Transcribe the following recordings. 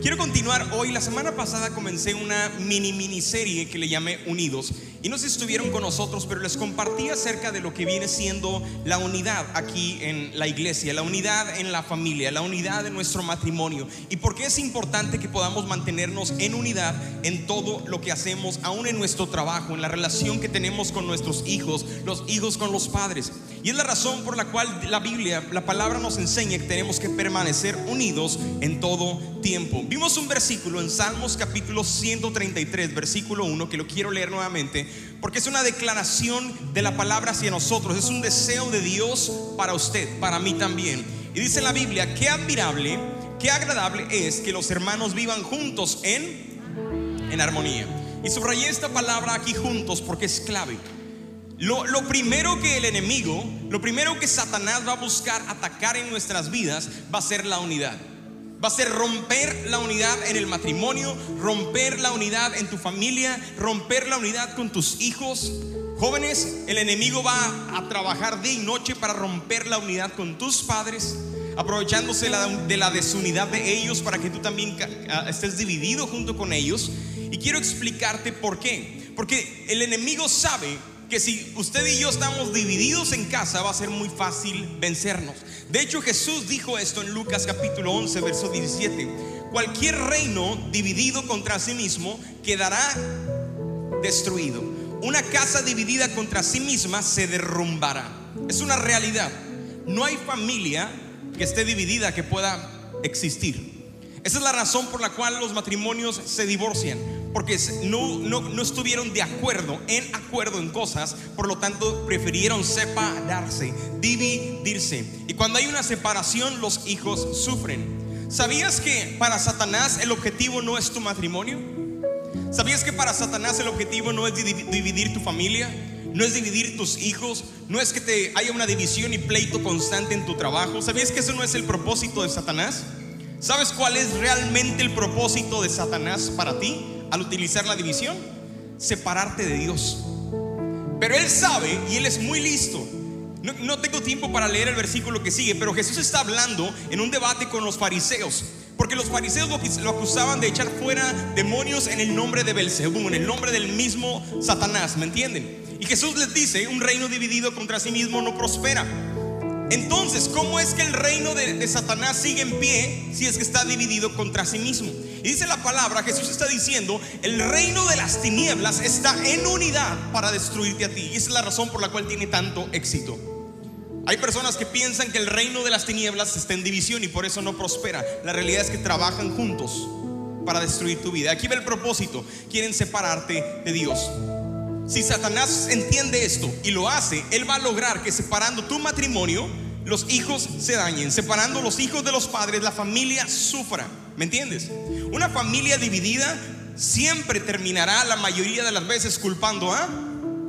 quiero continuar hoy. La semana pasada comencé una mini miniserie que le llamé Unidos. Y no sé si estuvieron con nosotros, pero les compartí acerca de lo que viene siendo la unidad aquí en la iglesia, la unidad en la familia, la unidad en nuestro matrimonio. Y por qué es importante que podamos mantenernos en unidad en todo lo que hacemos, aún en nuestro trabajo, en la relación que tenemos con nuestros hijos, los hijos con los padres. Y es la razón por la cual la Biblia, la palabra nos enseña que tenemos que permanecer unidos en todo tiempo. Vimos un versículo en Salmos capítulo 133, versículo 1, que lo quiero leer nuevamente, porque es una declaración de la palabra hacia nosotros, es un deseo de Dios para usted, para mí también. Y dice la Biblia, qué admirable, qué agradable es que los hermanos vivan juntos en, en armonía. Y subrayé esta palabra aquí juntos porque es clave. Lo, primero que el enemigo, lo primero que Satanás va a buscar atacar en nuestras vidas va a ser la unidad. Va a ser romper la unidad en el matrimonio, romper la unidad en tu familia, romper la unidad con tus hijos. Jóvenes, el enemigo va a trabajar día y noche para romper la unidad con tus padres, aprovechándose de la desunidad de ellos para que tú también estés dividido junto con ellos. Y quiero explicarte por qué. Porque el enemigo sabe que si usted y yo estamos divididos en casa va a ser muy fácil vencernos. De hecho Jesús dijo esto en Lucas capítulo 11, verso 17. Cualquier reino dividido contra sí mismo quedará destruido. Una casa dividida contra sí misma se derrumbará. Es una realidad. No hay familia que esté dividida que pueda existir. Esa es la razón por la cual los matrimonios se divorcian porque no, no, no, estuvieron de acuerdo, en acuerdo en cosas, por lo tanto prefirieron separarse, dividirse. Y cuando hay una separación, los hijos sufren. ¿Sabías que para Satanás el objetivo no es tu matrimonio? ¿Sabías que para Satanás el objetivo no es dividir tu familia? No es dividir tus hijos, no es que te haya una división y pleito constante en tu trabajo. ¿Sabías que eso no es el propósito de Satanás? ¿Sabes cuál es realmente el propósito de Satanás para ti? Al utilizar la división? Separarte de Dios. Pero Él sabe y Él es muy listo. No, tengo tiempo para leer el versículo que sigue, pero Jesús está hablando en un debate con los fariseos. Porque los fariseos lo, acusaban de echar fuera demonios en el nombre de Belzebú, en el nombre del mismo Satanás, ¿me entienden? Y Jesús les dice, un reino dividido contra sí mismo no prospera. Entonces, ¿cómo es que el reino de, Satanás sigue en pie si es que está dividido contra sí mismo? Y dice la palabra, Jesús está diciendo, el reino de las tinieblas está en unidad para destruirte a ti. Y esa es la razón por la cual tiene tanto éxito. Hay personas que piensan que el reino de las tinieblas está en división y por eso no prospera. La realidad es que trabajan juntos para destruir tu vida. Aquí ve el propósito. Quieren separarte de Dios. Si Satanás entiende esto y lo hace, él va a lograr que separando tu matrimonio, los hijos se dañen. Separando los hijos de los padres, la familia sufra. ¿Me entiendes? Una familia dividida siempre terminará la mayoría de las veces culpando a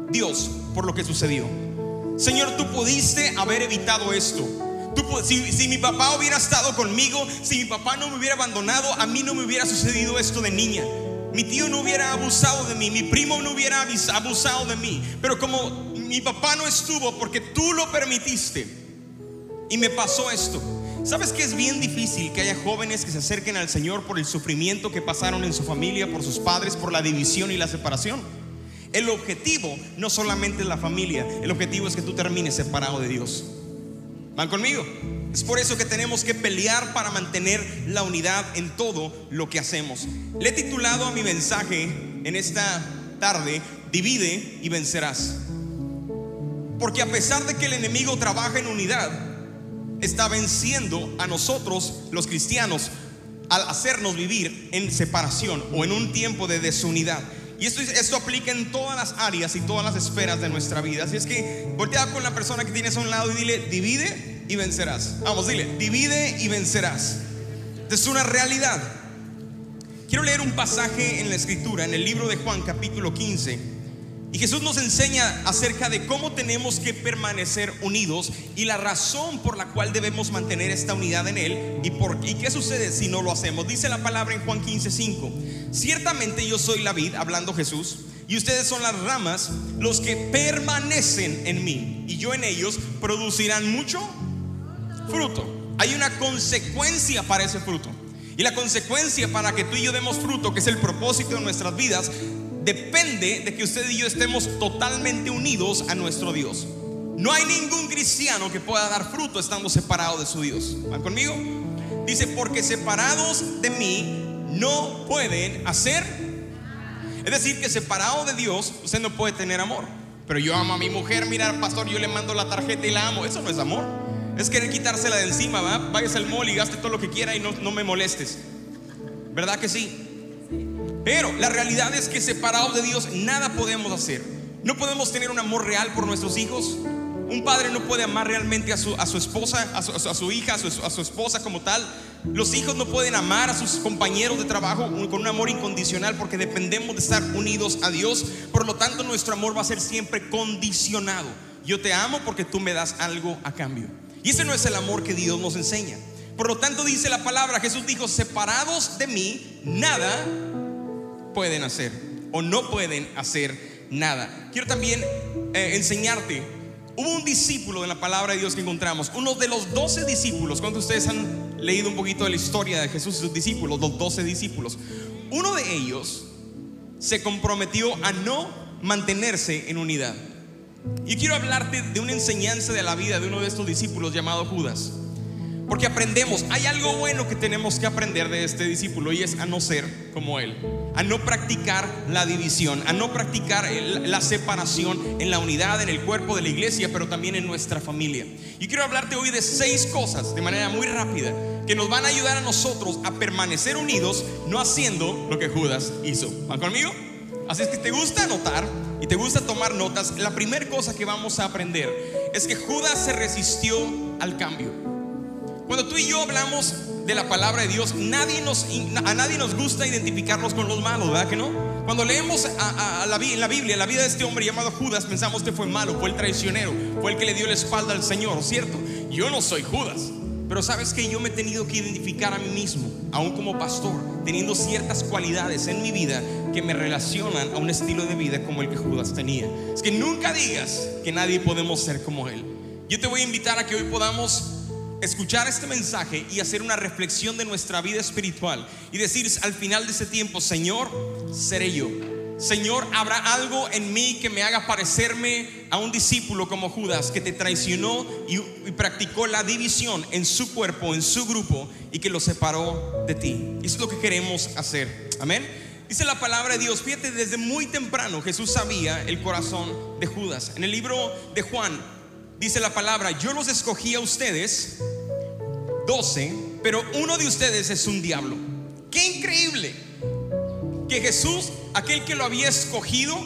Dios por lo que sucedió. Señor, tú pudiste haber evitado esto. si, mi papá hubiera estado conmigo, si mi papá no me hubiera abandonado, a mí no me hubiera sucedido esto de niña mi tío no hubiera abusado de mí, mi primo no hubiera abusado de mí. Pero como mi papá no estuvo porque tú lo permitiste y me pasó esto. ¿Sabes que es bien difícil que haya jóvenes que se acerquen al Señor por el sufrimiento que pasaron en su familia, por sus padres, por la división y la separación? El objetivo no solamente es la familia, el objetivo es que tú termines separado de Dios. ¿Van conmigo? Es por eso que tenemos que pelear para mantener la unidad en todo lo que hacemos. Le he titulado a mi mensaje en esta tarde, divide y vencerás. Porque a pesar de que el enemigo trabaja en unidad, está venciendo a nosotros los cristianos al hacernos vivir en separación o en un tiempo de desunidad. Y esto, esto aplica en todas las áreas y todas las esferas de nuestra vida. Así es que voltea con la persona que tienes a un lado y dile, divide y vencerás. Vamos, dile, divide y vencerás. Es una realidad. Quiero leer un pasaje en la escritura, en el libro de Juan capítulo 15. Y Jesús nos enseña acerca de cómo tenemos que permanecer unidos y la razón por la cual debemos mantener esta unidad en Él y, por, y qué sucede si no lo hacemos. Dice la palabra en Juan 15:5. Ciertamente yo soy la vid, hablando Jesús, y ustedes son las ramas, los que permanecen en mí y yo en ellos producirán mucho fruto. Hay una consecuencia para ese fruto. Y la consecuencia para que tú y yo demos fruto, que es el propósito de nuestras vidas, depende de que usted y yo estemos totalmente unidos a nuestro Dios. No hay ningún cristiano que pueda dar fruto estando separado de su Dios. ¿Van conmigo? Dice, porque separados de mí no pueden hacer. Es decir, que separado de Dios, usted no puede tener amor. Pero yo amo a mi mujer, mira, pastor, yo le mando la tarjeta y la amo. Eso no es amor. Es querer quitársela de encima, ¿va? Vayas al mall y gaste todo lo que quiera y no, no me molestes. ¿Verdad que sí? Pero la realidad es que separados de Dios nada podemos hacer. No podemos tener un amor real por nuestros hijos. Un padre no puede amar realmente a su, a su esposa, a su, a su hija, a su, a su, esposa como tal. Los hijos no pueden amar a sus compañeros de trabajo con un amor incondicional porque dependemos de estar unidos a Dios. Por lo tanto, nuestro amor va a ser siempre condicionado. Yo te amo porque tú me das algo a cambio. Y ese no es el amor que Dios nos enseña. Por lo tanto, dice la palabra, Jesús dijo, separados de mí, nada pueden hacer o no pueden hacer nada. Quiero también eh, enseñarte, hubo un discípulo de la palabra de Dios que encontramos, uno de los doce discípulos, cuando ustedes han leído un poquito de la historia de Jesús y sus discípulos, los doce discípulos, uno de ellos se comprometió a no mantenerse en unidad. Y quiero hablarte de una enseñanza de la vida de uno de estos discípulos llamado Judas. Porque aprendemos, hay algo bueno que tenemos que aprender de este discípulo y es a no ser como él, a no practicar la división, a no practicar la separación en la unidad, en el cuerpo de la iglesia, pero también en nuestra familia. Y quiero hablarte hoy de seis cosas de manera muy rápida que nos van a ayudar a nosotros a permanecer unidos, no haciendo lo que Judas hizo. ¿Van conmigo? Así es que te gusta anotar y te gusta tomar notas. La primera cosa que vamos a aprender es que Judas se resistió al cambio. Cuando tú y yo hablamos de la palabra de Dios, nadie nos, a nadie nos gusta identificarnos con los malos, ¿verdad que no? Cuando leemos a, la, en la Biblia la vida de este hombre llamado Judas, pensamos que fue malo, fue el traicionero, fue el que le dio la espalda al Señor, ¿cierto? Yo no soy Judas, pero sabes que yo me he tenido que identificar a mí mismo, aún como pastor, teniendo ciertas cualidades en mi vida que me relacionan a un estilo de vida como el que Judas tenía. Es que nunca digas que nadie podemos ser como él. Yo te voy a invitar a que hoy podamos escuchar este mensaje y hacer una reflexión de nuestra vida espiritual y decir al final de ese tiempo, Señor, seré yo. Señor, habrá algo en mí que me haga parecerme a un discípulo como Judas que te traicionó y, practicó la división en su cuerpo, en su grupo y que lo separó de ti. Eso es lo que queremos hacer. Amén. Dice la palabra de Dios, fíjate, desde muy temprano Jesús sabía el corazón de Judas. En el libro de Juan dice la palabra, yo los escogí a ustedes, doce, pero uno de ustedes es un diablo. Qué increíble que Jesús, aquel que lo había escogido,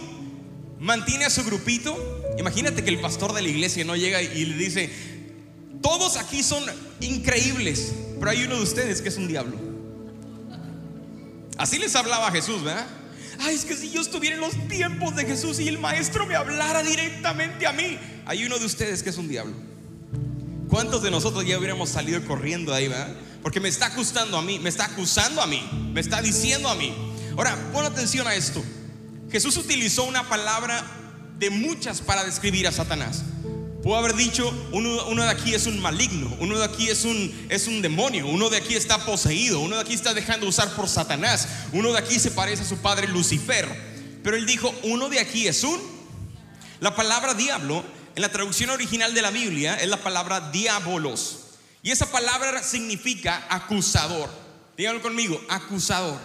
mantiene a su grupito. Imagínate que el pastor de la iglesia no llega y le dice, todos aquí son increíbles, pero hay uno de ustedes que es un diablo. Así les hablaba Jesús, ¿verdad? Ay, es que si yo estuviera en los tiempos de Jesús y el maestro me hablara directamente a mí, hay uno de ustedes que es un diablo. ¿Cuántos de nosotros ya hubiéramos salido corriendo ahí, verdad? Porque me está acusando a mí, me está acusando a mí, me está diciendo a mí. Ahora, pon atención a esto. Jesús utilizó una palabra de muchas para describir a Satanás. Pudo haber dicho, uno, de aquí es un maligno, uno de aquí es un, es un demonio, uno de aquí está poseído, uno de aquí está dejando usar por Satanás, uno de aquí se parece a su padre Lucifer. Pero él dijo, uno de aquí es un... La palabra diablo, en la traducción original de la Biblia, es la palabra diabolos. Y esa palabra significa acusador. Díganlo conmigo, acusador.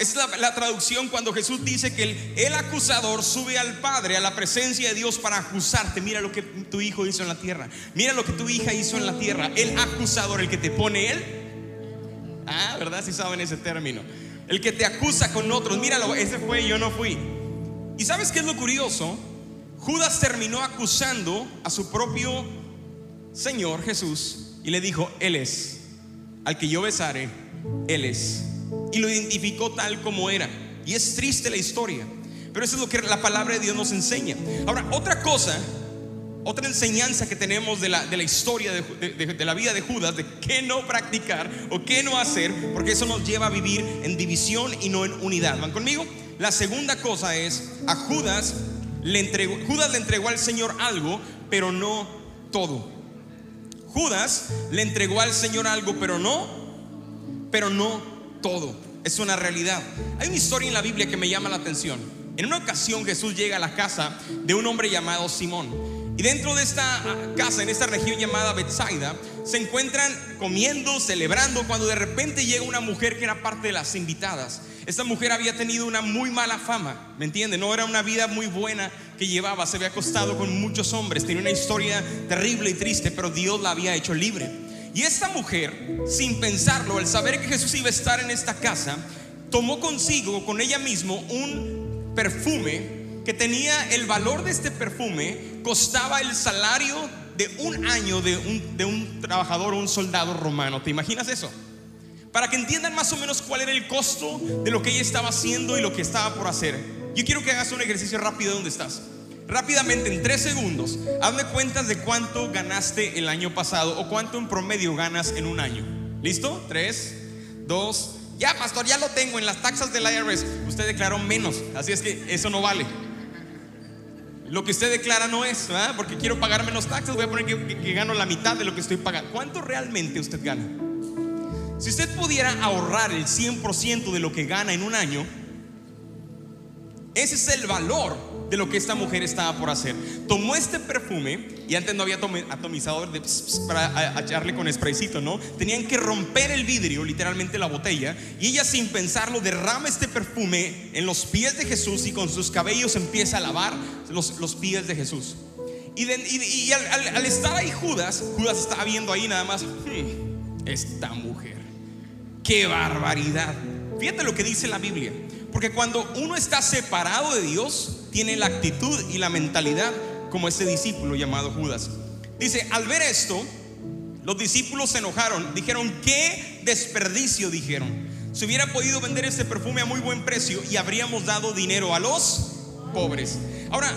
Es la, traducción cuando Jesús dice que el, acusador sube al Padre, a la presencia de Dios para acusarte. Mira lo que tu hijo hizo en la tierra. Mira lo que tu hija hizo en la tierra. El acusador, el que te pone él. Ah, ¿verdad? Si saben ese término. El que te acusa con otros. Míralo, ese fue, yo no fui. ¿Y sabes qué es lo curioso? Judas terminó acusando a su propio Señor Jesús y le dijo, Él es. Al que yo besare, Él es y lo identificó tal como era. Y es triste la historia, pero eso es lo que la palabra de Dios nos enseña. Ahora, otra cosa, otra enseñanza que tenemos de la, de la historia de, la vida de Judas, de qué no practicar o qué no hacer, porque eso nos lleva a vivir en división y no en unidad. ¿Van conmigo? La segunda cosa es, a Judas le entregó, Judas le entregó al Señor algo, pero no todo. Judas le entregó al Señor algo, pero no pero no todo. Es una realidad. Hay una historia en la Biblia que me llama la atención. En una ocasión Jesús llega a la casa de un hombre llamado Simón. Y dentro de esta ah, casa, en esta región llamada Bethsaida, se encuentran comiendo, celebrando, cuando de repente llega una mujer que era parte de las invitadas. Esta mujer había tenido una muy mala fama, ¿me entiende? No era una vida muy buena que llevaba, se había acostado con muchos hombres, tenía una historia terrible y triste, pero Dios la había hecho libre. Y esta mujer, sin pensarlo, al saber que Jesús iba a estar en esta casa, tomó consigo, con ella mismo, un perfume que tenía el valor de este perfume, costaba el salario de un año de un, de un trabajador un soldado romano. ¿Te imaginas eso? Para que entiendan más o menos cuál era el costo de lo que ella estaba haciendo y lo que estaba por hacer. Yo quiero que hagas un ejercicio rápido donde estás. Rápidamente, en tres segundos, hazme cuentas de cuánto ganaste el año pasado o cuánto en promedio ganas en un año. ¿Listo? Tres, dos, ya, pastor, ya lo tengo en las taxas del IRS. Usted declaró menos, así es que eso no vale. Lo que usted declara no es, ¿verdad? Porque quiero pagar menos taxas, voy a poner que, gano la mitad de lo que estoy pagando. ¿Cuánto realmente usted gana? Si usted pudiera ahorrar el 100% de lo que gana en un año, ese es el valor de lo que esta mujer estaba por hacer. Tomó este perfume y antes no había atomizador de para echarle con spraycito, ¿no? Tenían que romper el vidrio, literalmente la botella, y ella sin pensarlo derrama este perfume en los pies de Jesús y con sus cabellos empieza a lavar los, los pies de Jesús. Y, al, estar ahí Judas, Judas estaba viendo ahí nada más, hmm, esta mujer, qué barbaridad. Fíjate lo que dice la Biblia. Porque cuando uno está separado de Dios, tiene la actitud y la mentalidad como ese discípulo llamado Judas. Dice, al ver esto, los discípulos se enojaron, dijeron, qué desperdicio, dijeron. Se hubiera podido vender este perfume a muy buen precio y habríamos dado dinero a los pobres. Ahora,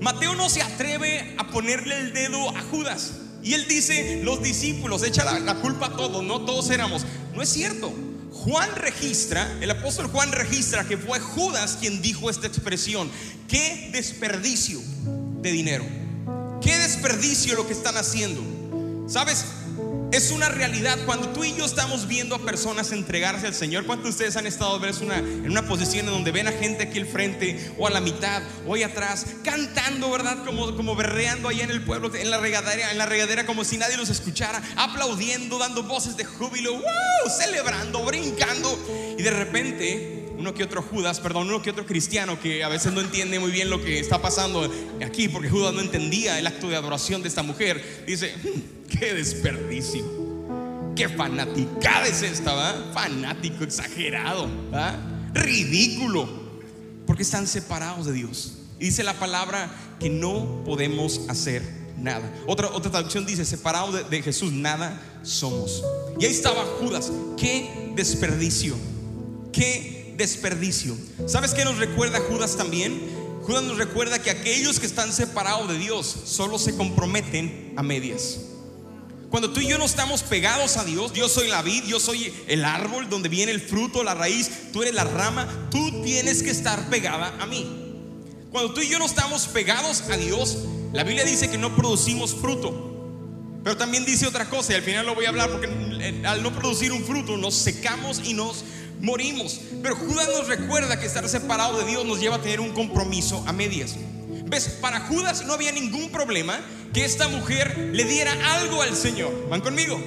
Mateo no se atreve a ponerle el dedo a Judas. Y él dice, los discípulos, echa la, la culpa a todos, no todos éramos. No es cierto. Juan registra, el apóstol Juan registra que fue Judas quien dijo esta expresión. Qué desperdicio de dinero. Qué desperdicio lo que están haciendo. ¿Sabes? Es una realidad cuando tú y yo estamos viendo a personas entregarse al Señor. ¿Cuántos de ustedes han estado una, en una posición en donde ven a gente aquí al frente o a la mitad o ahí atrás cantando, verdad? Como, como berreando allá en el pueblo, en la regadera, en la regadera como si nadie los escuchara, aplaudiendo, dando voces de júbilo, celebrando, brincando y de repente uno que otro Judas, perdón, uno que otro cristiano que a veces no entiende muy bien lo que está pasando aquí, porque Judas no entendía el acto de adoración de esta mujer, dice, hmm, qué desperdicio, qué fanaticada es esta, ¿va? Fanático, exagerado, ¿va? ridículo, porque están separados de Dios. Y dice la palabra que no podemos hacer nada. Otra, otra traducción dice, separados de, de Jesús, nada somos. Y ahí estaba Judas, qué desperdicio, qué desperdicio. ¿Sabes qué nos recuerda Judas también? Judas nos recuerda que aquellos que están separados de Dios solo se comprometen a medias. Cuando tú y yo no estamos pegados a Dios, yo soy la vid, yo soy el árbol donde viene el fruto, la raíz, tú eres la rama, tú tienes que estar pegada a mí. Cuando tú y yo no estamos pegados a Dios, la Biblia dice que no producimos fruto. Pero también dice otra cosa, y al final lo voy a hablar porque al no producir un fruto nos secamos y nos morimos. Pero Judas nos recuerda que estar separado de Dios nos lleva a tener un compromiso a medias. ¿Ves? Para Judas no había ningún problema que esta mujer le diera algo al Señor. ¿Van conmigo?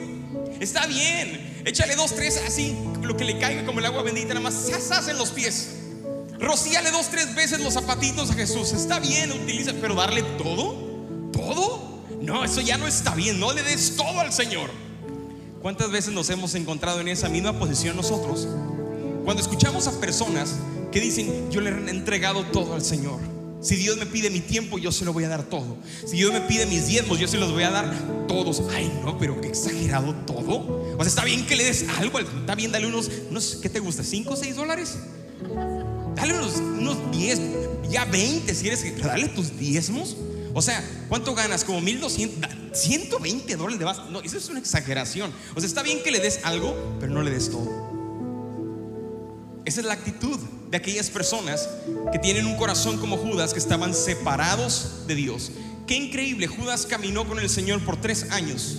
Está bien. Échale dos, tres, así, lo que le caiga como el agua bendita, nada más, en los pies. Rocíale dos, tres veces los zapatitos a Jesús. Está bien, utiliza, pero darle todo, todo. No, eso ya no está bien. No le des todo al Señor. ¿Cuántas veces nos hemos encontrado en esa misma posición nosotros? Cuando escuchamos a personas que dicen, yo le he entregado todo al Señor. Si Dios me pide mi tiempo, yo se lo voy a dar todo. Si Dios me pide mis diezmos, yo se los voy a dar todos. Ay, no, pero qué exagerado todo. O sea, está bien que le des algo. Está bien, dale unos, unos ¿qué te gusta? ¿5 o 6 dólares? Dale unos, unos 10, ya 20 si eres dale tus diezmos. O sea, ¿cuánto ganas? Como 1200, 120 dólares de base. No, eso es una exageración. O sea, está bien que le des algo, pero no le des todo. Esa es la actitud de aquellas personas que tienen un corazón como Judas, que estaban separados de Dios. Qué increíble, Judas caminó con el Señor por tres años,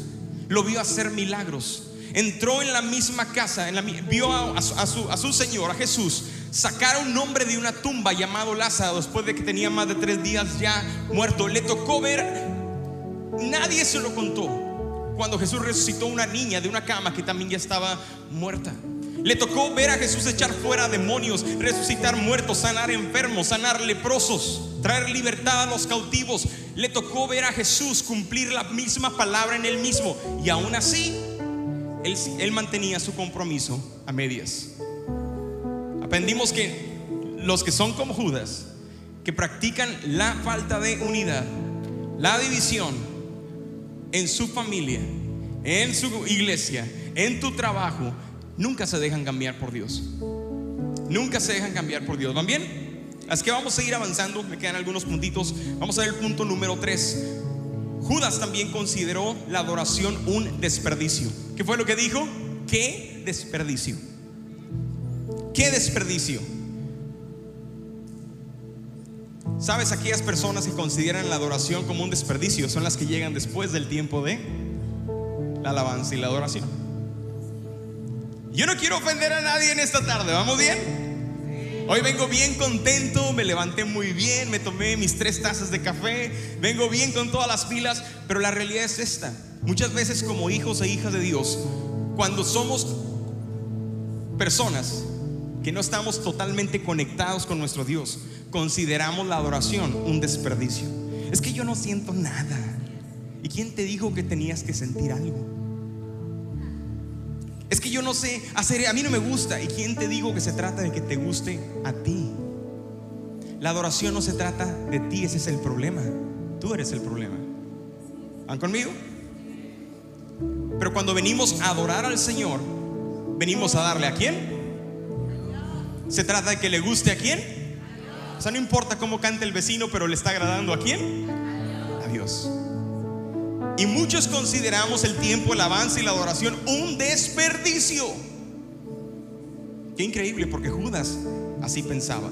lo vio hacer milagros. entró en la misma casa, en vio a, su, a su Señor, a Jesús, sacar a un hombre de una tumba llamado Lázaro después de que tenía más de tres días ya muerto. Le tocó ver, nadie se lo contó, cuando Jesús resucitó una niña de una cama que también ya estaba muerta. Le tocó ver a Jesús echar fuera demonios, resucitar muertos, sanar enfermos, sanar leprosos, traer libertad a los cautivos. Le tocó ver a Jesús cumplir la misma palabra en él mismo. Y aún así, él, él mantenía su compromiso a medias. Aprendimos que los que son como Judas, que practican la falta de unidad, la división en su familia, en su iglesia, en tu trabajo, nunca se dejan cambiar por Dios. Nunca se dejan cambiar por Dios. ¿Van bien? Así que vamos a seguir avanzando. Me quedan algunos puntitos. Vamos a ver el punto número 3. Judas también consideró la adoración un desperdicio. ¿Qué fue lo que dijo? ¿Qué desperdicio? ¿Qué desperdicio? ¿Sabes? Aquellas personas que consideran la adoración como un desperdicio son las que llegan después del tiempo de la alabanza y la adoración. Yo no quiero ofender a nadie en esta tarde, ¿vamos bien? Hoy vengo bien contento, me levanté muy bien, me tomé mis tres tazas de café, vengo bien con todas las pilas, pero la realidad es esta. Muchas veces como hijos e hijas de Dios, cuando somos personas que no estamos totalmente conectados con nuestro Dios, consideramos la adoración un desperdicio. Es que yo no siento nada. ¿Y quién te dijo que tenías que sentir algo? Es que yo no sé hacer, a mí no me gusta. ¿Y quién te digo que se trata de que te guste a ti? La adoración no se trata de ti, ese es el problema. Tú eres el problema. ¿Van conmigo? Pero cuando venimos a adorar al Señor, venimos a darle a quién? ¿Se trata de que le guste a quién? O sea, no importa cómo cante el vecino, pero le está agradando a quién? A Dios. Y muchos consideramos el tiempo, el avance y la adoración un desperdicio. Qué increíble, porque Judas así pensaba.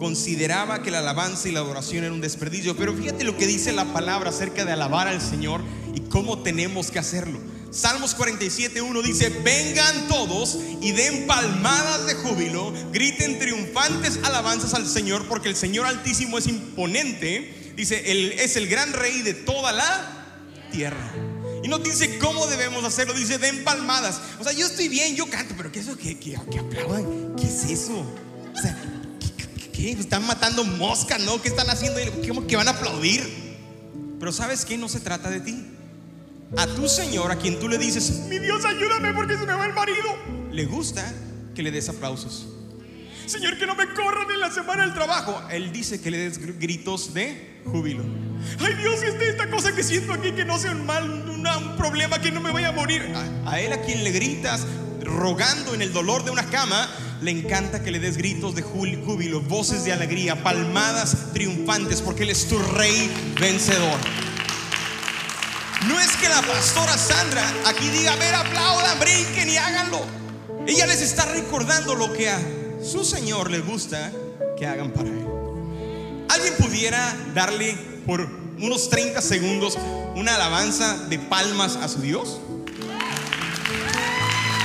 Consideraba que la alabanza y la adoración era un desperdicio. Pero fíjate lo que dice la palabra acerca de alabar al Señor y cómo tenemos que hacerlo. Salmos 47.1 dice, vengan todos y den palmadas de júbilo, griten triunfantes alabanzas al Señor, porque el Señor Altísimo es imponente. Dice, Él es el gran rey de toda la tierra. Y no dice cómo debemos hacerlo, dice den palmadas. O sea, yo estoy bien, yo canto, pero ¿qué es eso? ¿Qué, qué, aplaudan? ¿Qué es eso? O sea, ¿qué, Están matando moscas, ¿no? ¿Qué están haciendo? ¿Cómo que van a aplaudir? Pero ¿sabes qué? No se trata de ti. A tu Señor, a quien tú le dices, mi Dios, ayúdame porque se me va el marido, le gusta que le des aplausos. Señor, que no me corran en la semana del trabajo. Él dice que le des gritos de júbilo. Ay Dios, este, esta cosa que siento aquí que no sea un mal, un problema, que no me vaya a morir. A, él a quien le gritas rogando en el dolor de una cama, le encanta que le des gritos de júbilo, voces de alegría, palmadas triunfantes, porque Él es tu rey vencedor. No es que la pastora Sandra aquí diga, a ver, aplaudan, brinquen y háganlo. Ella les está recordando lo que a su Señor le gusta que hagan para Él. ¿Alguien pudiera darle por unos 30 segundos una alabanza de palmas a su Dios?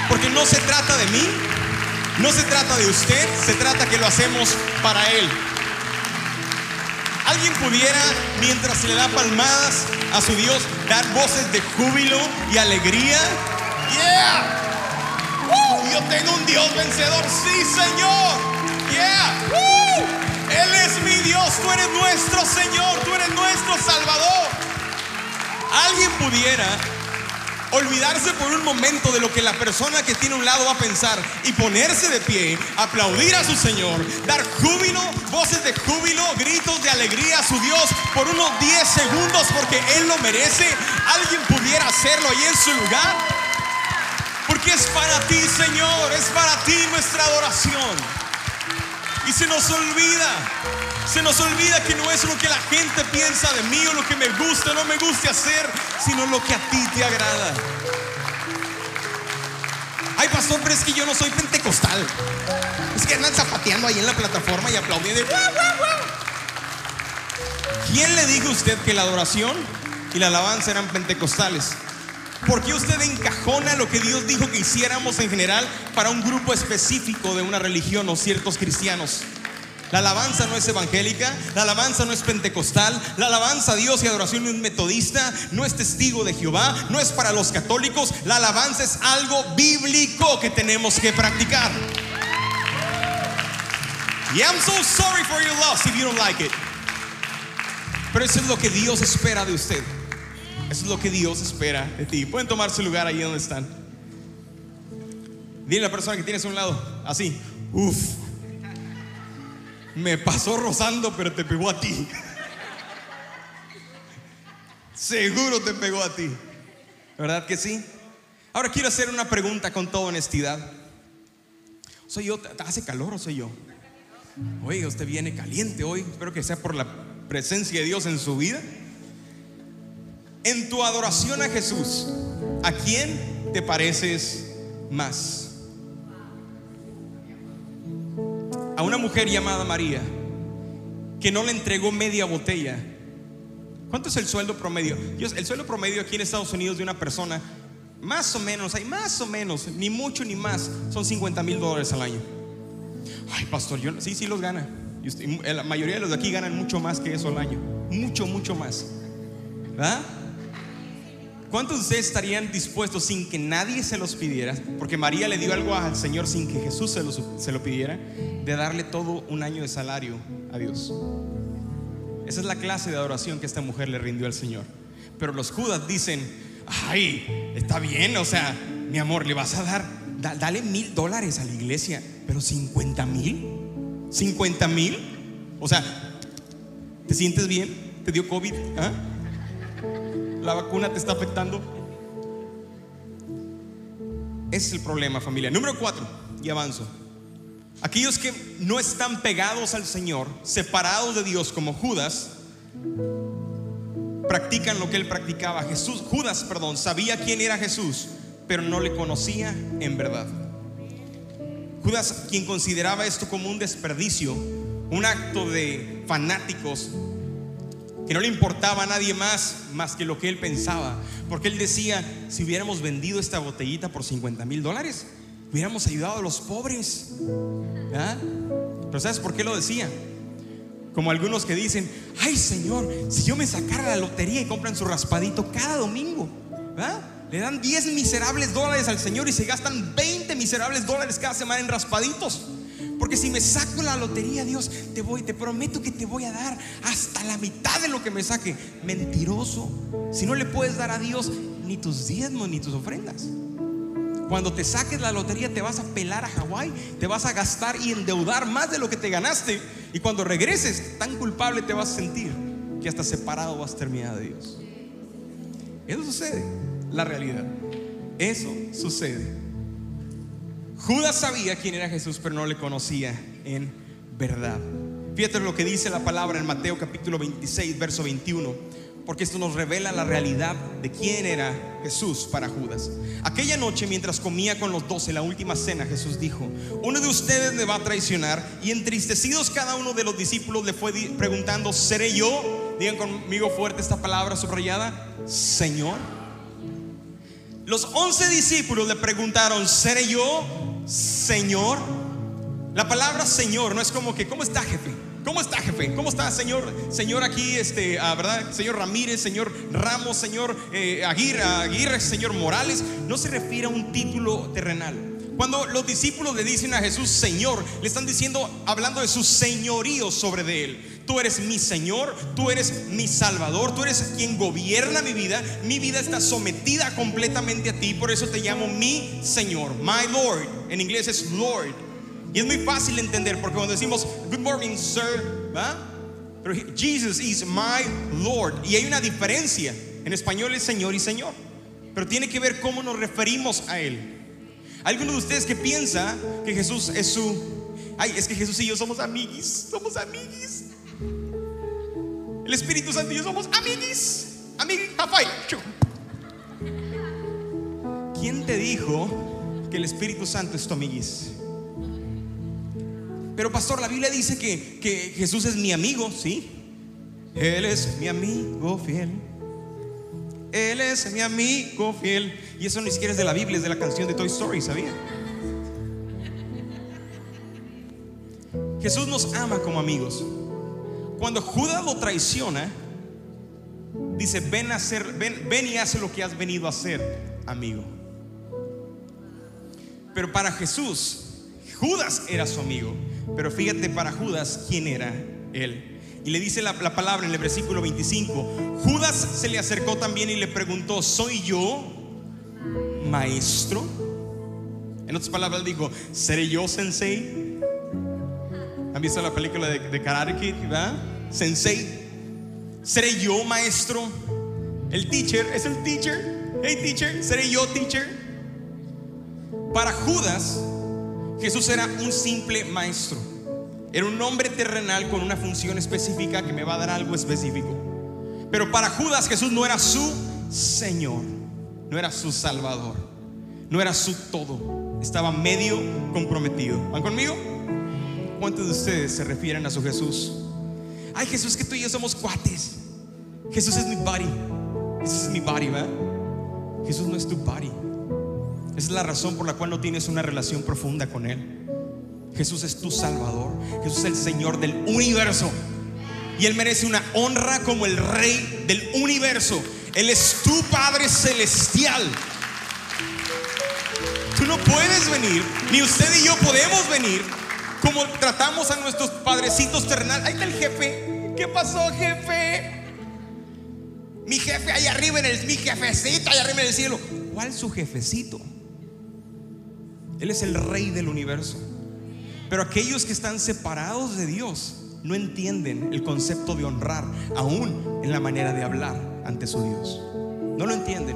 Porque no se trata de mí, no se trata de usted, se trata que lo hacemos para Él. ¿Alguien pudiera, mientras le da palmadas a su Dios, dar voces de júbilo y alegría? Yeah. Yo tengo un Dios vencedor, sí, Señor. Yeah. Él es mi Dios, tú eres nuestro Señor, tú eres nuestro Salvador. Alguien pudiera olvidarse por un momento de lo que la persona que tiene un lado va a pensar y ponerse de pie, aplaudir a su Señor, dar júbilo, voces de júbilo, gritos de alegría a su Dios por unos 10 segundos porque Él lo merece. Alguien pudiera hacerlo ahí en su lugar. Es para ti, Señor, es para ti nuestra adoración. Y se nos olvida, se nos olvida que no es lo que la gente piensa de mí o lo que me gusta o no me guste hacer, sino lo que a ti te agrada. Ay, pastor, pero es que yo no soy pentecostal. Es que andan zapateando ahí en la plataforma y aplaudiendo. ¿Quién le dijo a usted que la adoración y la alabanza eran pentecostales? ¿Por qué usted encajona lo que Dios dijo que hiciéramos en general para un grupo específico de una religión o ciertos cristianos? La alabanza no es evangélica, la alabanza no es pentecostal, la alabanza a Dios y adoración no es metodista, no es testigo de Jehová, no es para los católicos, la alabanza es algo bíblico que tenemos que practicar. Y I'm so sorry for your loss if you don't like it. Pero eso es lo que Dios espera de usted. Eso es lo que Dios espera de ti. Pueden tomar su lugar ahí donde están. Dile a la persona que tienes a un lado, así, uff, me pasó rozando, pero te pegó a ti. Seguro te pegó a ti. ¿Verdad que sí? Ahora quiero hacer una pregunta con toda honestidad. ¿Soy yo? ¿Hace calor o soy yo? Oiga, usted viene caliente hoy. Espero que sea por la presencia de Dios en su vida. En tu adoración a Jesús, ¿a quién te pareces más? A una mujer llamada María, que no le entregó media botella. ¿Cuánto es el sueldo promedio? Dios, el sueldo promedio aquí en Estados Unidos de una persona, más o menos, hay más o menos, ni mucho ni más, son 50 mil dólares al año. Ay, pastor, yo sí, sí los gana. la mayoría de los de aquí ganan mucho más que eso al año. Mucho, mucho más. ¿Verdad? ¿Cuántos de ustedes estarían dispuestos sin que nadie se los pidiera? Porque María le dio algo al Señor sin que Jesús se lo, se lo pidiera, de darle todo un año de salario a Dios. Esa es la clase de adoración que esta mujer le rindió al Señor. Pero los judas dicen, ay, está bien, o sea, mi amor, le vas a dar, dale mil dólares a la iglesia, pero 50 mil, 50 mil, o sea, ¿te sientes bien? ¿Te dio COVID? ¿Ah? La vacuna te está afectando. Ese es el problema, familia. Número cuatro, y avanzo. Aquellos que no están pegados al Señor, separados de Dios como Judas, practican lo que él practicaba. Jesús, Judas, perdón, sabía quién era Jesús, pero no le conocía en verdad. Judas, quien consideraba esto como un desperdicio, un acto de fanáticos, que no le importaba a nadie más más que lo que él pensaba. Porque él decía, si hubiéramos vendido esta botellita por 50 mil dólares, hubiéramos ayudado a los pobres. Pero ¿sabes por qué lo decía? Como algunos que dicen, ay Señor, si yo me sacara la lotería y compran su raspadito cada domingo, le dan 10 miserables dólares al Señor y se gastan 20 miserables dólares cada semana en raspaditos. Porque si me saco la lotería, Dios, te voy, te prometo que te voy a dar hasta la mitad de lo que me saque. Mentiroso. Si no le puedes dar a Dios ni tus diezmos ni tus ofrendas. Cuando te saques la lotería te vas a pelar a Hawái, te vas a gastar y endeudar más de lo que te ganaste. Y cuando regreses, tan culpable te vas a sentir que hasta separado vas a terminar de Dios. Eso sucede, la realidad. Eso sucede. Judas sabía quién era Jesús, pero no le conocía en verdad. Fíjate lo que dice la palabra en Mateo capítulo 26, verso 21, porque esto nos revela la realidad de quién era Jesús para Judas. Aquella noche, mientras comía con los doce, la última cena, Jesús dijo, uno de ustedes me va a traicionar, y entristecidos cada uno de los discípulos le fue preguntando, ¿seré yo? Digan conmigo fuerte esta palabra subrayada, Señor. Los once discípulos le preguntaron, ¿seré yo? Señor. La palabra Señor no es como que, ¿cómo está jefe? ¿Cómo está jefe? ¿Cómo está señor? Señor aquí, este, ah, ¿verdad? Señor Ramírez, señor Ramos, señor eh, Aguirre, Aguirre, señor Morales. No se refiere a un título terrenal. Cuando los discípulos le dicen a Jesús Señor, le están diciendo, hablando de su señorío sobre de él. Tú eres mi Señor, tú eres mi Salvador, tú eres quien gobierna mi vida. Mi vida está sometida completamente a ti, por eso te llamo mi Señor, my Lord. En inglés es Lord. Y es muy fácil entender porque cuando decimos good morning, sir, ¿va? Pero Jesus is my Lord. Y hay una diferencia. En español es Señor y Señor. Pero tiene que ver cómo nos referimos a Él. Algunos de ustedes que piensa que Jesús es su... Ay, es que Jesús y yo somos amiguis, somos amiguis. El Espíritu Santo y yo somos amiguis. Amiguis, ¿Quién te dijo que el Espíritu Santo es tu amiguis? Pero pastor, la Biblia dice que, que Jesús es mi amigo, ¿sí? Él es mi amigo fiel. Él es mi amigo fiel. Y eso ni siquiera es de la Biblia, es de la canción de Toy Story, ¿sabía? Jesús nos ama como amigos. Cuando Judas lo traiciona, dice, ven, a hacer, ven, y haz lo que has venido a hacer, amigo. Pero para Jesús, Judas era su amigo. Pero fíjate para Judas quién era él. Y le dice la, la, palabra en el versículo 25. Judas se le acercó también y le preguntó, ¿soy yo maestro? En otras palabras dijo, ¿seré yo sensei? ¿Han visto la película de, Karate Kid? ¿verdad? Sensei. ¿Seré yo maestro? El teacher, ¿es el teacher? Hey teacher, ¿seré yo teacher? Para Judas, Jesús era un simple maestro. Era un hombre terrenal con una función específica que me va a dar algo específico. Pero para Judas Jesús no era su Señor, no era su Salvador, no era su todo. Estaba medio comprometido. ¿Van conmigo? ¿Cuántos de ustedes se refieren a su Jesús? Ay Jesús, que tú y yo somos cuates. Jesús es mi body. Jesús es mi body, ¿verdad? Jesús no es tu body. Esa es la razón por la cual no tienes una relación profunda con Él. Jesús es tu Salvador. Jesús es el Señor del universo. Y Él merece una honra como el Rey del universo. Él es tu Padre celestial. Tú no puedes venir, ni usted y yo podemos venir como tratamos a nuestros padrecitos terrenales. Ahí está el jefe. ¿Qué pasó, jefe? Mi jefe ahí arriba en el mi jefecito allá arriba en el cielo. ¿Cuál su jefecito? Él es el rey del universo. Pero aquellos que están separados de Dios no entienden el concepto de honrar, aún en la manera de hablar ante su Dios. No lo entienden.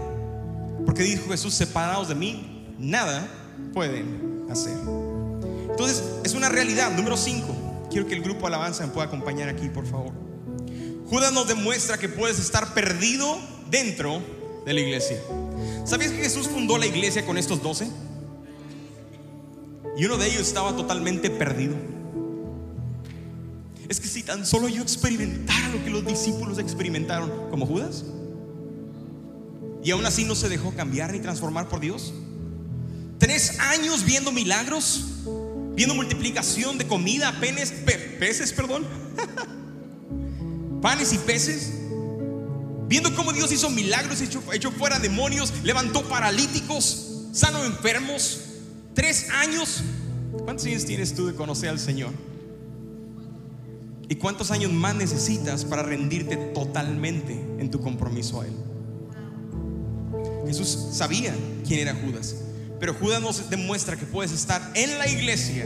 Porque dijo Jesús, separados de mí, nada pueden hacer. Entonces, es una realidad. Número 5. Quiero que el grupo Alabanza me pueda acompañar aquí, por favor. Judas nos demuestra que puedes estar perdido dentro de la iglesia. ¿Sabías que Jesús fundó la iglesia con estos doce? Y uno de ellos estaba totalmente perdido. Es que si tan solo yo experimentara lo que los discípulos experimentaron, como Judas, y aún así no se dejó cambiar ni transformar por Dios. Tres años viendo milagros, viendo multiplicación de comida, penes, pe, peces, perdón, panes y peces, viendo cómo Dios hizo milagros, echó, echó fuera demonios, levantó paralíticos, sanó enfermos. Tres años. ¿Cuántos años tienes tú de conocer al Señor? ¿Y cuántos años más necesitas para rendirte totalmente en tu compromiso a Él? Jesús sabía quién era Judas, pero Judas nos demuestra que puedes estar en la iglesia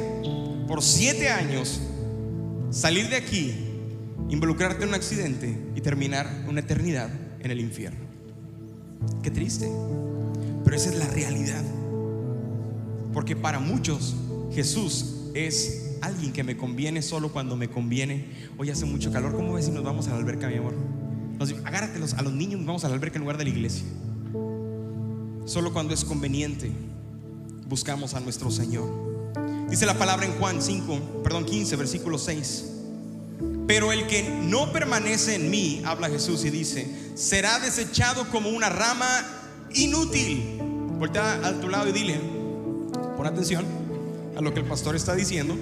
por siete años, salir de aquí, involucrarte en un accidente y terminar una eternidad en el infierno. Qué triste, pero esa es la realidad. Porque para muchos Jesús es alguien que me conviene solo cuando me conviene. Hoy hace mucho calor, ¿cómo ves si nos vamos a la alberca, mi amor? Nos, agárratelos a los niños, nos vamos a la alberca en lugar de la iglesia. Solo cuando es conveniente buscamos a nuestro Señor. Dice la palabra en Juan 5, perdón, 15, versículo 6. Pero el que no permanece en mí, habla Jesús y dice, será desechado como una rama inútil. Voltea a tu lado y dile, Pon atención a lo que el pastor está diciendo.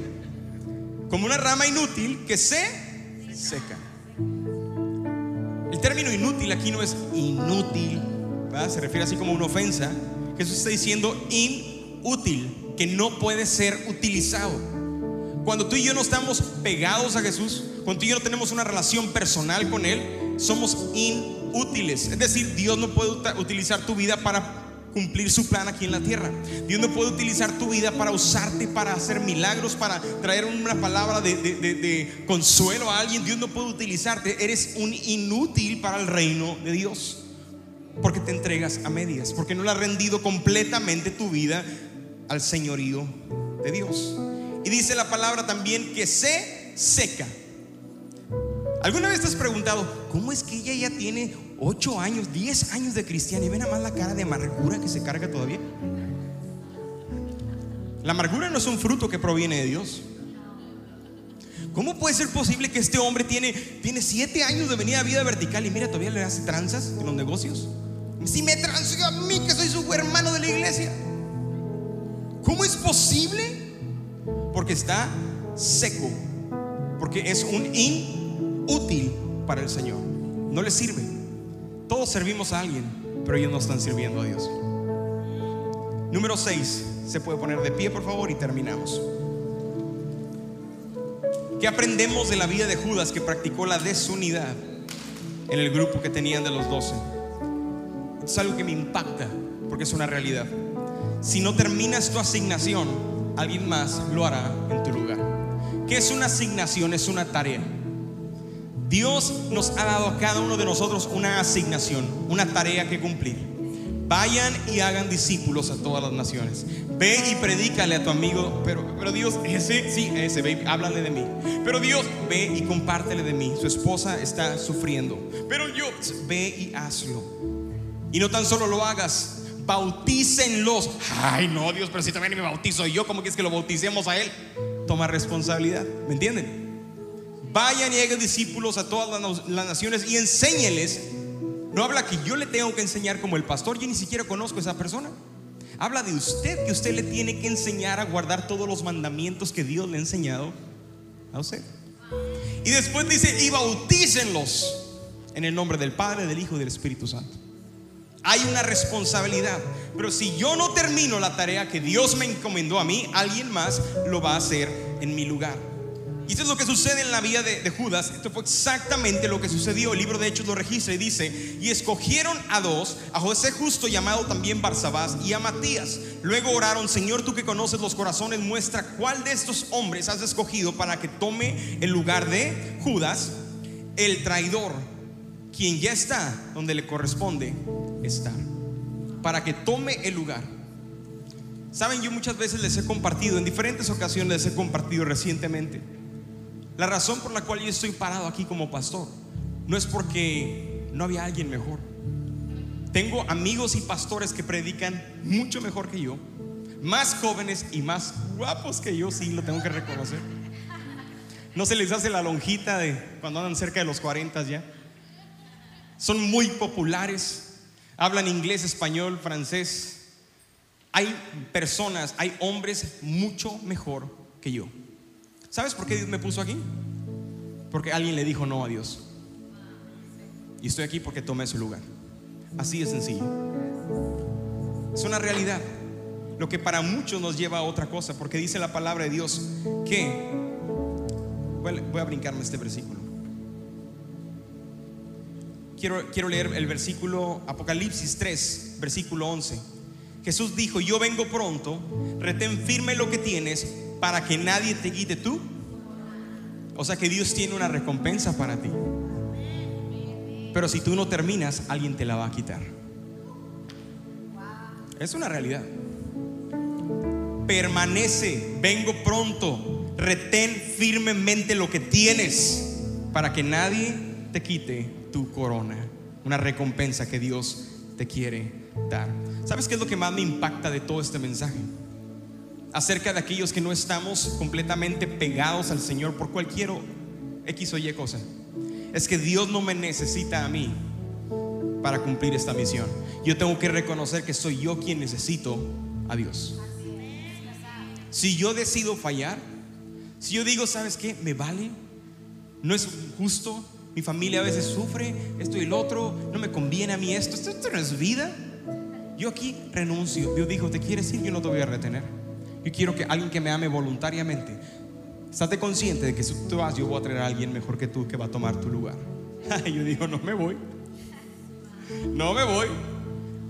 Como una rama inútil que se seca. El término inútil aquí no es inútil, se refiere así como una ofensa. Jesús está diciendo inútil, que no puede ser utilizado. Cuando tú y yo no estamos pegados a Jesús, cuando tú y yo no tenemos una relación personal con Él, somos inútiles. Es decir, Dios no puede utilizar tu vida para cumplir su plan aquí en la tierra. Dios no puede utilizar tu vida para usarte, para hacer milagros, para traer una palabra de, consuelo a alguien. Dios no puede utilizarte. Eres un inútil para el reino de Dios. Porque te entregas a medias. Porque no le has rendido completamente tu vida al señorío de Dios. Y dice la palabra también que se seca. ¿Alguna vez te has preguntado, cómo es que ella ya tiene 8 años, 10 años de cristiana y ven a más la cara de amargura que se carga todavía. La amargura no es un fruto que proviene de Dios. ¿Cómo puede ser posible que este hombre tiene, tiene siete años de venida a vida vertical y mira, todavía le hace tranzas en los negocios? Si me transfiero a mí que soy su hermano de la iglesia. ¿Cómo es posible? Porque está seco. Porque es un inútil para el Señor. No le sirve. Todos servimos a alguien, pero ellos no están sirviendo a Dios. Número 6. Se puede poner de pie, por favor, y terminamos. ¿Qué aprendemos de la vida de Judas que practicó la desunidad en el grupo que tenían de los doce? Es algo que me impacta porque es una realidad. Si no terminas tu asignación, alguien más lo hará en tu lugar. ¿Qué es una asignación? Es una tarea. Dios nos ha dado a cada uno de nosotros una asignación, una tarea que cumplir. Vayan y hagan discípulos a todas las naciones. Ve y predícale a tu amigo, pero, pero Dios, ese, sí, ese, ve, háblale de mí. Pero Dios, ve y compártele de mí. Su esposa está sufriendo. Pero yo, ve y hazlo. Y no tan solo lo hagas, bautícenlos. Ay, no, Dios, pero si también me bautizo yo, ¿cómo quieres que lo bauticemos a él? Toma responsabilidad, ¿me entienden? Vayan y hagan discípulos a todas las, naciones y enséñeles no habla que yo le tengo que enseñar como el pastor, yo ni siquiera conozco a esa persona. Habla de usted, que usted le tiene que enseñar a guardar todos los mandamientos que Dios le ha enseñado a usted. Y después dice, y bautícenlos en el nombre del Padre, del Hijo y del Espíritu Santo. Hay una responsabilidad, pero si yo no termino la tarea que Dios me encomendó a mí, alguien más lo va a hacer en mi lugar. Y esto es lo que sucede en la vida de, Judas. Esto fue exactamente lo que sucedió. El libro de Hechos lo registra y dice, y escogieron a dos, a José justo llamado también Barsabás y a Matías. Luego oraron, Señor, tú que conoces los corazones, muestra cuál de estos hombres has escogido para que tome el lugar de Judas, el traidor, quien ya está donde le corresponde estar. Para que tome el lugar. Saben, yo muchas veces les he compartido, en diferentes ocasiones les he compartido recientemente la razón por la cual yo estoy parado aquí como pastor no es porque no había alguien mejor. Tengo amigos y pastores que predican mucho mejor que yo, más jóvenes y más guapos que yo, sí, lo tengo que reconocer. No se les hace la lonjita de cuando andan cerca de los 40 ya. Son muy populares, hablan inglés, español, francés. Hay personas, hay hombres mucho mejor que yo. ¿Sabes por qué Dios me puso aquí? Porque alguien le dijo no a Dios. Y estoy aquí porque tomé su lugar. Así de sencillo. Es una realidad. Lo que para muchos nos lleva a otra cosa, porque dice la palabra de Dios que... Voy a brincarme este versículo. Quiero, leer el versículo Apocalipsis 3, versículo 11. Jesús dijo, yo vengo pronto, retén firme lo que tienes para que nadie te quite tú. O sea que Dios tiene una recompensa para ti. Pero si tú no terminas, alguien te la va a quitar. Es una realidad. Permanece, vengo pronto, retén firmemente lo que tienes para que nadie te quite tu corona. Una recompensa que Dios te quiere dar. ¿Sabes qué es lo que más me impacta de todo este mensaje? acerca de aquellos que no estamos completamente pegados al Señor por cualquier X o Y cosa. Es que Dios no me necesita a mí para cumplir esta misión. Yo tengo que reconocer que soy yo quien necesito a Dios. Si yo decido fallar, si yo digo, ¿sabes qué? Me vale, no es justo, mi familia a veces sufre, esto y el otro, no me conviene a mí esto, esto, esto no es vida. Yo aquí renuncio. Dios dijo, ¿te quieres ir? Yo no te voy a retener. Yo quiero que alguien que me ame voluntariamente, estate consciente de que si tú vas, yo voy a traer a alguien mejor que tú que va a tomar tu lugar. yo digo, no me voy. No me voy.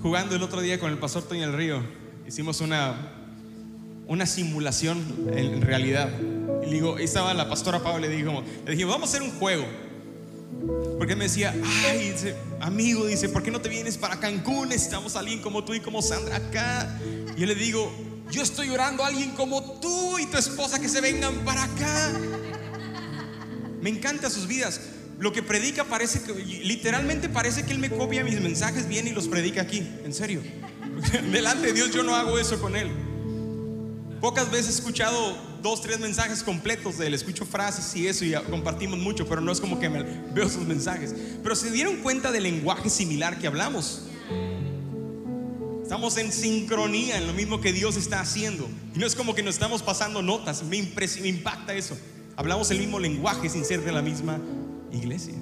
Jugando el otro día con el pastor Toño del Río, hicimos una, una simulación en realidad. Y digo, estaba la pastora Pablo, le dijo, le dije, vamos a hacer un juego. Porque me decía, ay, amigo, dice, ¿por qué no te vienes para Cancún? Estamos alguien como tú y como Sandra acá. Y yo le digo, yo estoy orando a alguien como tú y tu esposa que se vengan para acá. Me encanta sus vidas. Lo que predica parece que, literalmente parece que él me copia mis mensajes bien y los predica aquí. En serio. Delante de Dios yo no hago eso con él. Pocas veces he escuchado dos, tres mensajes completos de él. Escucho frases y eso y compartimos mucho, pero no es como que me veo sus mensajes. Pero se dieron cuenta del lenguaje similar que hablamos. Estamos en sincronía en lo mismo que Dios está haciendo. Y no es como que nos estamos pasando notas. Me, me impacta eso. Hablamos el mismo lenguaje sin ser de la misma iglesia.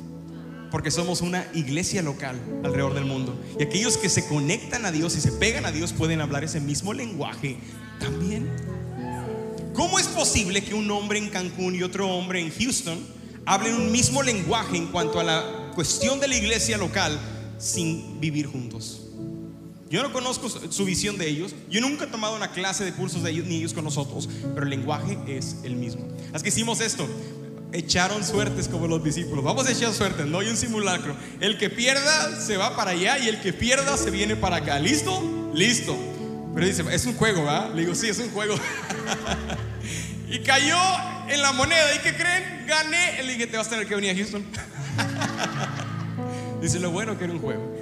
Porque somos una iglesia local alrededor del mundo. Y aquellos que se conectan a Dios y se pegan a Dios pueden hablar ese mismo lenguaje también. ¿Cómo es posible que un hombre en Cancún y otro hombre en Houston hablen un mismo lenguaje en cuanto a la cuestión de la iglesia local sin vivir juntos? Yo no conozco su visión de ellos. Yo nunca he tomado una clase de cursos de ellos ni ellos con nosotros, pero el lenguaje es el mismo. Así que hicimos esto. Echaron suertes como los discípulos. Vamos a echar suertes, no hay un simulacro. El que pierda se va para allá y el que pierda se viene para acá. ¿Listo? Listo. Pero dice, es un juego, ¿verdad? Le digo, sí, es un juego. y cayó en la moneda. ¿Y qué creen? Gané. Le dije, te vas a tener que venir a Houston. dice, lo bueno que era un juego.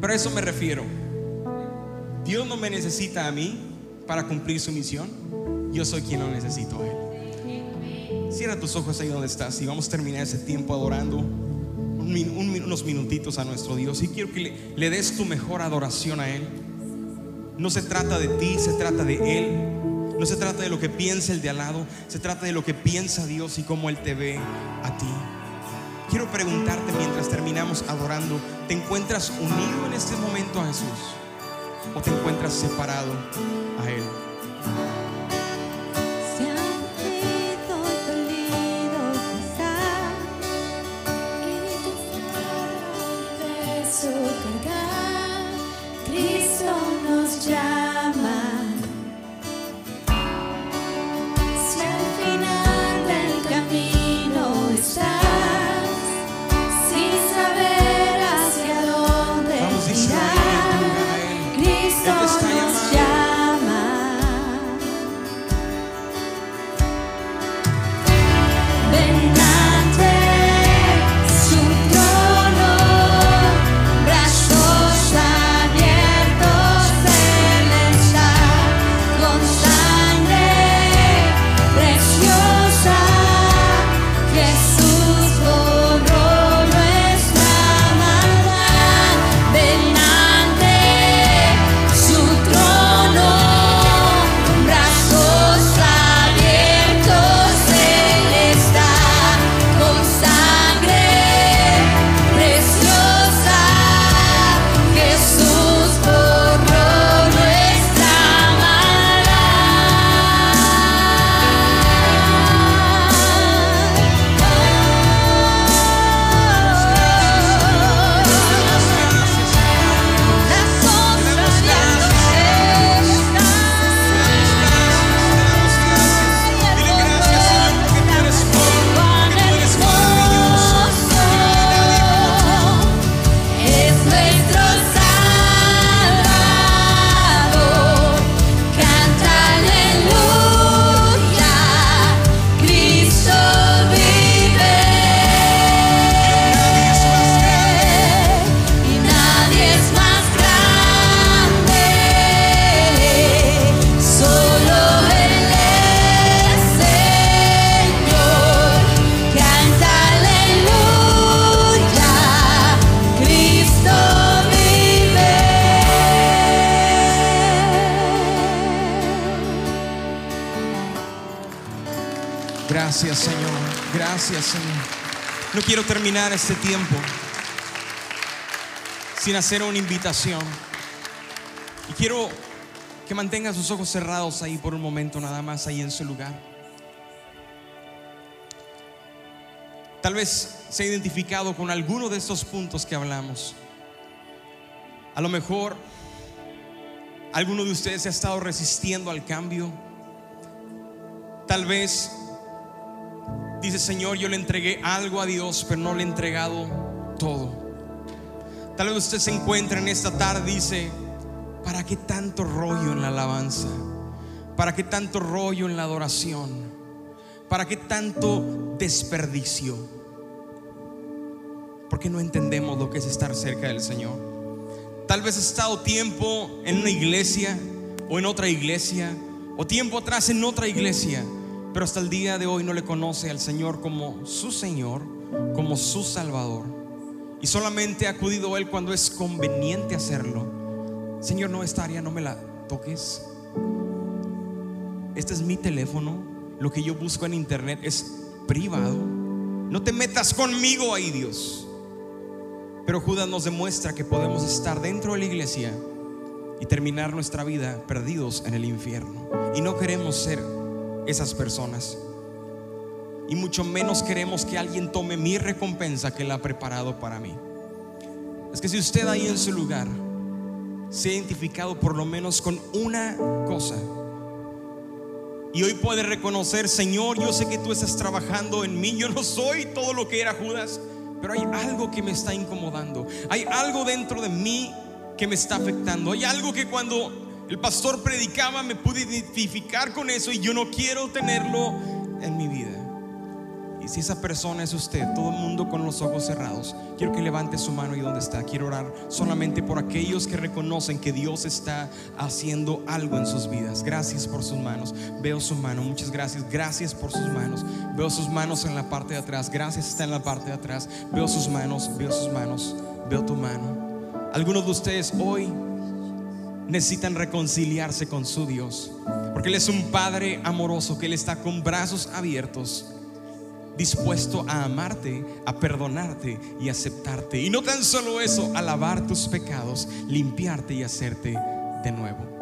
Pero a eso me refiero. Dios no me necesita a mí para cumplir su misión. Yo soy quien lo necesito a Él. Cierra tus ojos ahí donde estás y vamos a terminar ese tiempo adorando unos minutitos a nuestro Dios. Y quiero que le, le des tu mejor adoración a Él. No se trata de ti, se trata de Él. No se trata de lo que piensa el de al lado, se trata de lo que piensa Dios y cómo Él te ve a ti. Quiero preguntarte mientras terminamos adorando, ¿te encuentras unido en este momento a Jesús o te encuentras separado a Él? down. Este tiempo sin hacer una invitación. Y quiero que mantenga sus ojos cerrados ahí por un momento nada más, ahí en su lugar. Tal vez se ha identificado con alguno de estos puntos que hablamos. A lo mejor alguno de ustedes se ha estado resistiendo al cambio. Tal vez Dice, Señor, yo le entregué algo a Dios, pero no le he entregado todo. Tal vez usted se encuentre en esta tarde, dice, ¿para qué tanto rollo en la alabanza? ¿Para qué tanto rollo en la adoración? ¿Para qué tanto desperdicio? Porque no entendemos lo que es estar cerca del Señor. Tal vez ha estado tiempo en una iglesia o en otra iglesia, o tiempo atrás en otra iglesia pero hasta el día de hoy no le conoce al Señor como su Señor, como su Salvador. Y solamente ha acudido a Él cuando es conveniente hacerlo. Señor, no, esta área no me la toques. Este es mi teléfono. Lo que yo busco en internet es privado. No te metas conmigo ahí, Dios. Pero Judas nos demuestra que podemos estar dentro de la iglesia y terminar nuestra vida perdidos en el infierno. Y no queremos ser esas personas. Y mucho menos queremos que alguien tome mi recompensa que Él ha preparado para mí. Es que si usted ahí en su lugar se ha identificado por lo menos con una cosa, y hoy puede reconocer, Señor, yo sé que tú estás trabajando en mí, yo no soy todo lo que era Judas, pero hay algo que me está incomodando, hay algo dentro de mí que me está afectando, hay algo que cuando el pastor predicaba me pude identificar con eso y yo no quiero tenerlo en mi vida. Y si esa persona es usted, todo el mundo con los ojos cerrados, quiero que levante su mano y donde está. Quiero orar solamente por aquellos que reconocen que Dios está haciendo algo en sus vidas. Gracias por sus manos. Veo su mano. Muchas gracias. Gracias por sus manos. Veo sus manos en la parte de atrás. Gracias está en la parte de atrás. Veo sus manos. Veo sus manos. Veo tu mano. Algunos de ustedes hoy necesitan reconciliarse con su Dios. Porque Él es un Padre amoroso que Él está con brazos abiertos dispuesto a amarte, a perdonarte y aceptarte. Y no tan solo eso, a lavar tus pecados, limpiarte y hacerte de nuevo.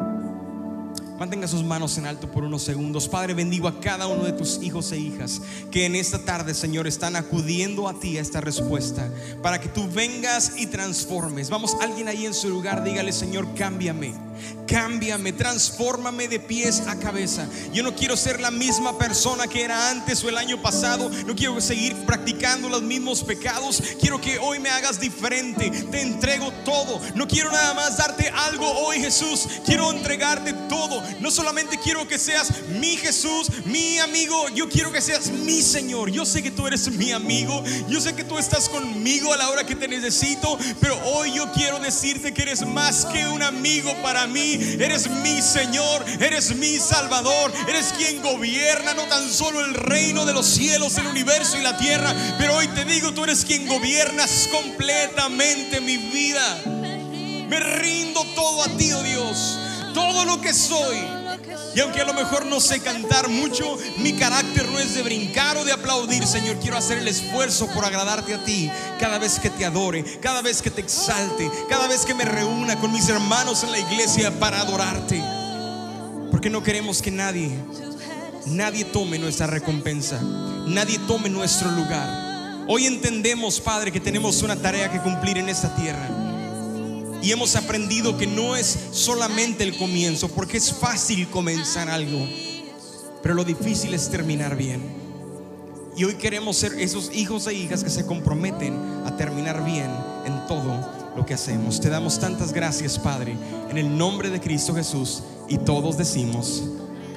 Mantenga sus manos en alto por unos segundos. Padre, bendigo a cada uno de tus hijos e hijas que en esta tarde, Señor, están acudiendo a ti a esta respuesta para que tú vengas y transformes. Vamos, alguien ahí en su lugar, dígale, Señor, cámbiame Cámbiame, transfórmame de pies a cabeza. Yo no quiero ser la misma persona que era antes o el año pasado. No quiero seguir practicando los mismos pecados. Quiero que hoy me hagas diferente. Te entrego todo. No quiero nada más darte algo hoy, Jesús. Quiero entregarte todo. No solamente quiero que seas mi Jesús, mi amigo. Yo quiero que seas mi Señor. Yo sé que tú eres mi amigo. Yo sé que tú estás conmigo a la hora que te necesito. Pero hoy yo quiero decirte que eres más que un amigo para mí mí, eres mi Señor, eres mi Salvador, eres quien gobierna no tan solo el reino de los cielos, el universo y la tierra, pero hoy te digo, tú eres quien gobiernas completamente mi vida. Me rindo todo a ti, oh Dios, todo lo que soy y aunque a lo mejor no sé cantar mucho, mi carácter no es de brincar o de aplaudir, Señor. Quiero hacer el esfuerzo por agradarte a ti cada vez que te adore, cada vez que te exalte, cada vez que me reúna con mis hermanos en la iglesia para adorarte. Porque no queremos que nadie, nadie tome nuestra recompensa, nadie tome nuestro lugar. Hoy entendemos, Padre, que tenemos una tarea que cumplir en esta tierra. Y hemos aprendido que no es solamente el comienzo, porque es fácil comenzar algo, pero lo difícil es terminar bien. Y hoy queremos ser esos hijos e hijas que se comprometen a terminar bien en todo lo que hacemos. Te damos tantas gracias, Padre, en el nombre de Cristo Jesús. Y todos decimos,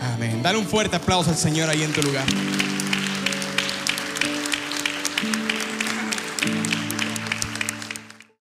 amén. Dale un fuerte aplauso al Señor ahí en tu lugar.